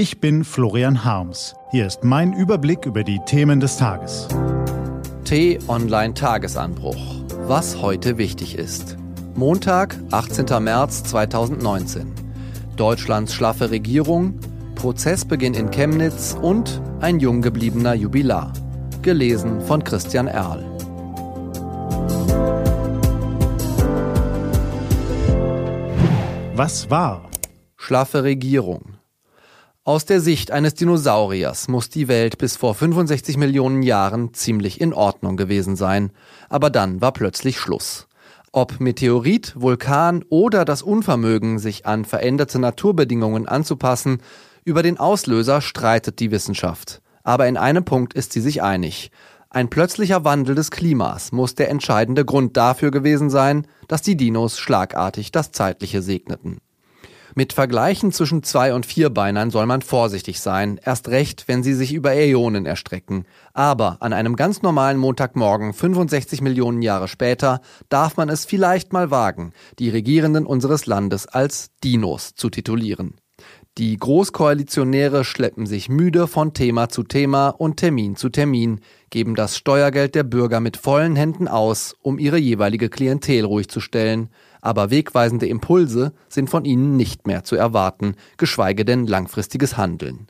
Ich bin Florian Harms. Hier ist mein Überblick über die Themen des Tages. T-Online Tagesanbruch. Was heute wichtig ist. Montag, 18. März 2019. Deutschlands schlaffe Regierung, Prozessbeginn in Chemnitz und ein jung gebliebener Jubilar. Gelesen von Christian Erl. Was war? Schlaffe Regierung. Aus der Sicht eines Dinosauriers muss die Welt bis vor 65 Millionen Jahren ziemlich in Ordnung gewesen sein, aber dann war plötzlich Schluss. Ob Meteorit, Vulkan oder das Unvermögen, sich an veränderte Naturbedingungen anzupassen, über den Auslöser streitet die Wissenschaft. Aber in einem Punkt ist sie sich einig. Ein plötzlicher Wandel des Klimas muss der entscheidende Grund dafür gewesen sein, dass die Dinos schlagartig das Zeitliche segneten. Mit Vergleichen zwischen Zwei- und Vierbeinern soll man vorsichtig sein, erst recht, wenn sie sich über Äonen erstrecken. Aber an einem ganz normalen Montagmorgen, 65 Millionen Jahre später, darf man es vielleicht mal wagen, die Regierenden unseres Landes als Dinos zu titulieren. Die Großkoalitionäre schleppen sich müde von Thema zu Thema und Termin zu Termin, geben das Steuergeld der Bürger mit vollen Händen aus, um ihre jeweilige Klientel ruhig zu stellen, aber wegweisende Impulse sind von ihnen nicht mehr zu erwarten, geschweige denn langfristiges Handeln.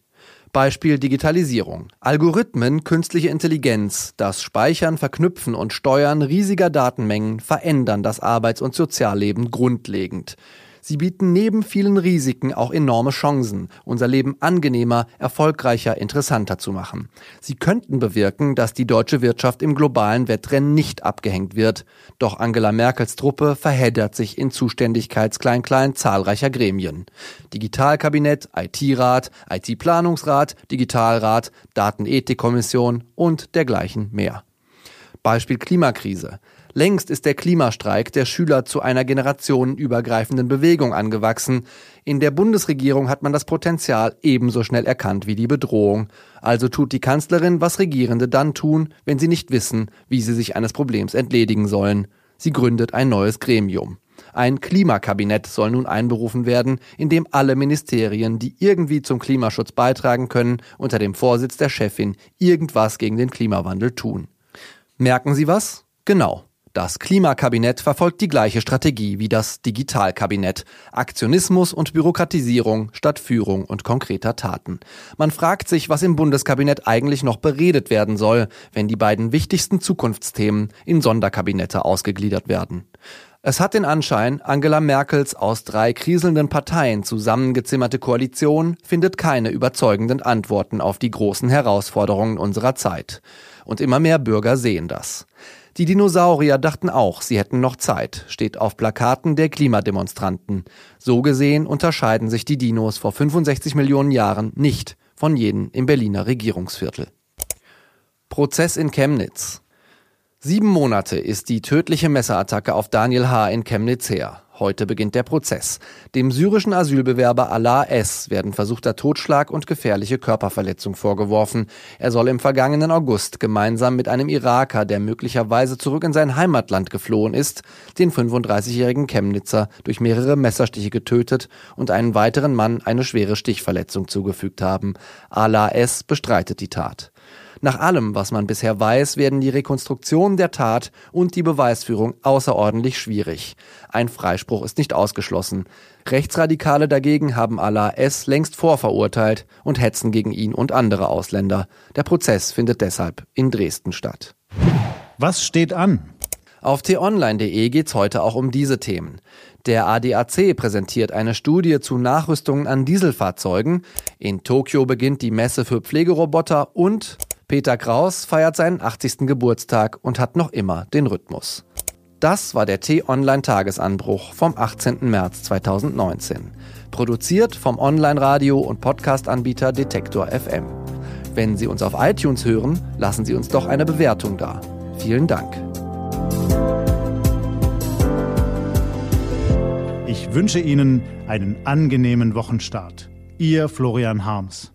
Beispiel Digitalisierung. Algorithmen, künstliche Intelligenz, das Speichern, Verknüpfen und Steuern riesiger Datenmengen verändern das Arbeits- und Sozialleben grundlegend. Sie bieten neben vielen Risiken auch enorme Chancen, unser Leben angenehmer, erfolgreicher, interessanter zu machen. Sie könnten bewirken, dass die deutsche Wirtschaft im globalen Wettrennen nicht abgehängt wird. Doch Angela Merkels Truppe verheddert sich in Zuständigkeitsklein-Klein zahlreicher Gremien. Digitalkabinett, IT-Rat, IT-Planungsrat, Digitalrat, Datenethikkommission und dergleichen mehr. Beispiel Klimakrise. Längst ist der Klimastreik der Schüler zu einer generationenübergreifenden Bewegung angewachsen. In der Bundesregierung hat man das Potenzial ebenso schnell erkannt wie die Bedrohung. Also tut die Kanzlerin, was Regierende dann tun, wenn sie nicht wissen, wie sie sich eines Problems entledigen sollen. Sie gründet ein neues Gremium. Ein Klimakabinett soll nun einberufen werden, in dem alle Ministerien, die irgendwie zum Klimaschutz beitragen können, unter dem Vorsitz der Chefin irgendwas gegen den Klimawandel tun. Merken Sie was? Genau. Das Klimakabinett verfolgt die gleiche Strategie wie das Digitalkabinett. Aktionismus und Bürokratisierung statt Führung und konkreter Taten. Man fragt sich, was im Bundeskabinett eigentlich noch beredet werden soll, wenn die beiden wichtigsten Zukunftsthemen in Sonderkabinette ausgegliedert werden. Es hat den Anschein, Angela Merkels aus drei kriselnden Parteien zusammengezimmerte Koalition findet keine überzeugenden Antworten auf die großen Herausforderungen unserer Zeit. Und immer mehr Bürger sehen das. Die Dinosaurier dachten auch, sie hätten noch Zeit, steht auf Plakaten der Klimademonstranten. So gesehen unterscheiden sich die Dinos vor 65 Millionen Jahren nicht von jenen im Berliner Regierungsviertel. Prozess in Chemnitz. Sieben Monate ist die tödliche Messerattacke auf Daniel H. in Chemnitz her. Heute beginnt der Prozess. Dem syrischen Asylbewerber Allah S. werden versuchter Totschlag und gefährliche Körperverletzung vorgeworfen. Er soll im vergangenen August gemeinsam mit einem Iraker, der möglicherweise zurück in sein Heimatland geflohen ist, den 35-jährigen Chemnitzer durch mehrere Messerstiche getötet und einen weiteren Mann eine schwere Stichverletzung zugefügt haben. Allah S. bestreitet die Tat. Nach allem, was man bisher weiß, werden die Rekonstruktion der Tat und die Beweisführung außerordentlich schwierig. Ein Freispruch ist nicht ausgeschlossen. Rechtsradikale dagegen haben Allah S. längst vorverurteilt und hetzen gegen ihn und andere Ausländer. Der Prozess findet deshalb in Dresden statt. Was steht an? Auf t-online.de geht's heute auch um diese Themen. Der ADAC präsentiert eine Studie zu Nachrüstungen an Dieselfahrzeugen. In Tokio beginnt die Messe für Pflegeroboter und Peter Kraus feiert seinen 80. Geburtstag und hat noch immer den Rhythmus. Das war der T-Online-Tagesanbruch vom 18. März 2019. Produziert vom Online-Radio- und Podcast-Anbieter Detektor FM. Wenn Sie uns auf iTunes hören, lassen Sie uns doch eine Bewertung da. Vielen Dank. Ich wünsche Ihnen einen angenehmen Wochenstart. Ihr Florian Harms.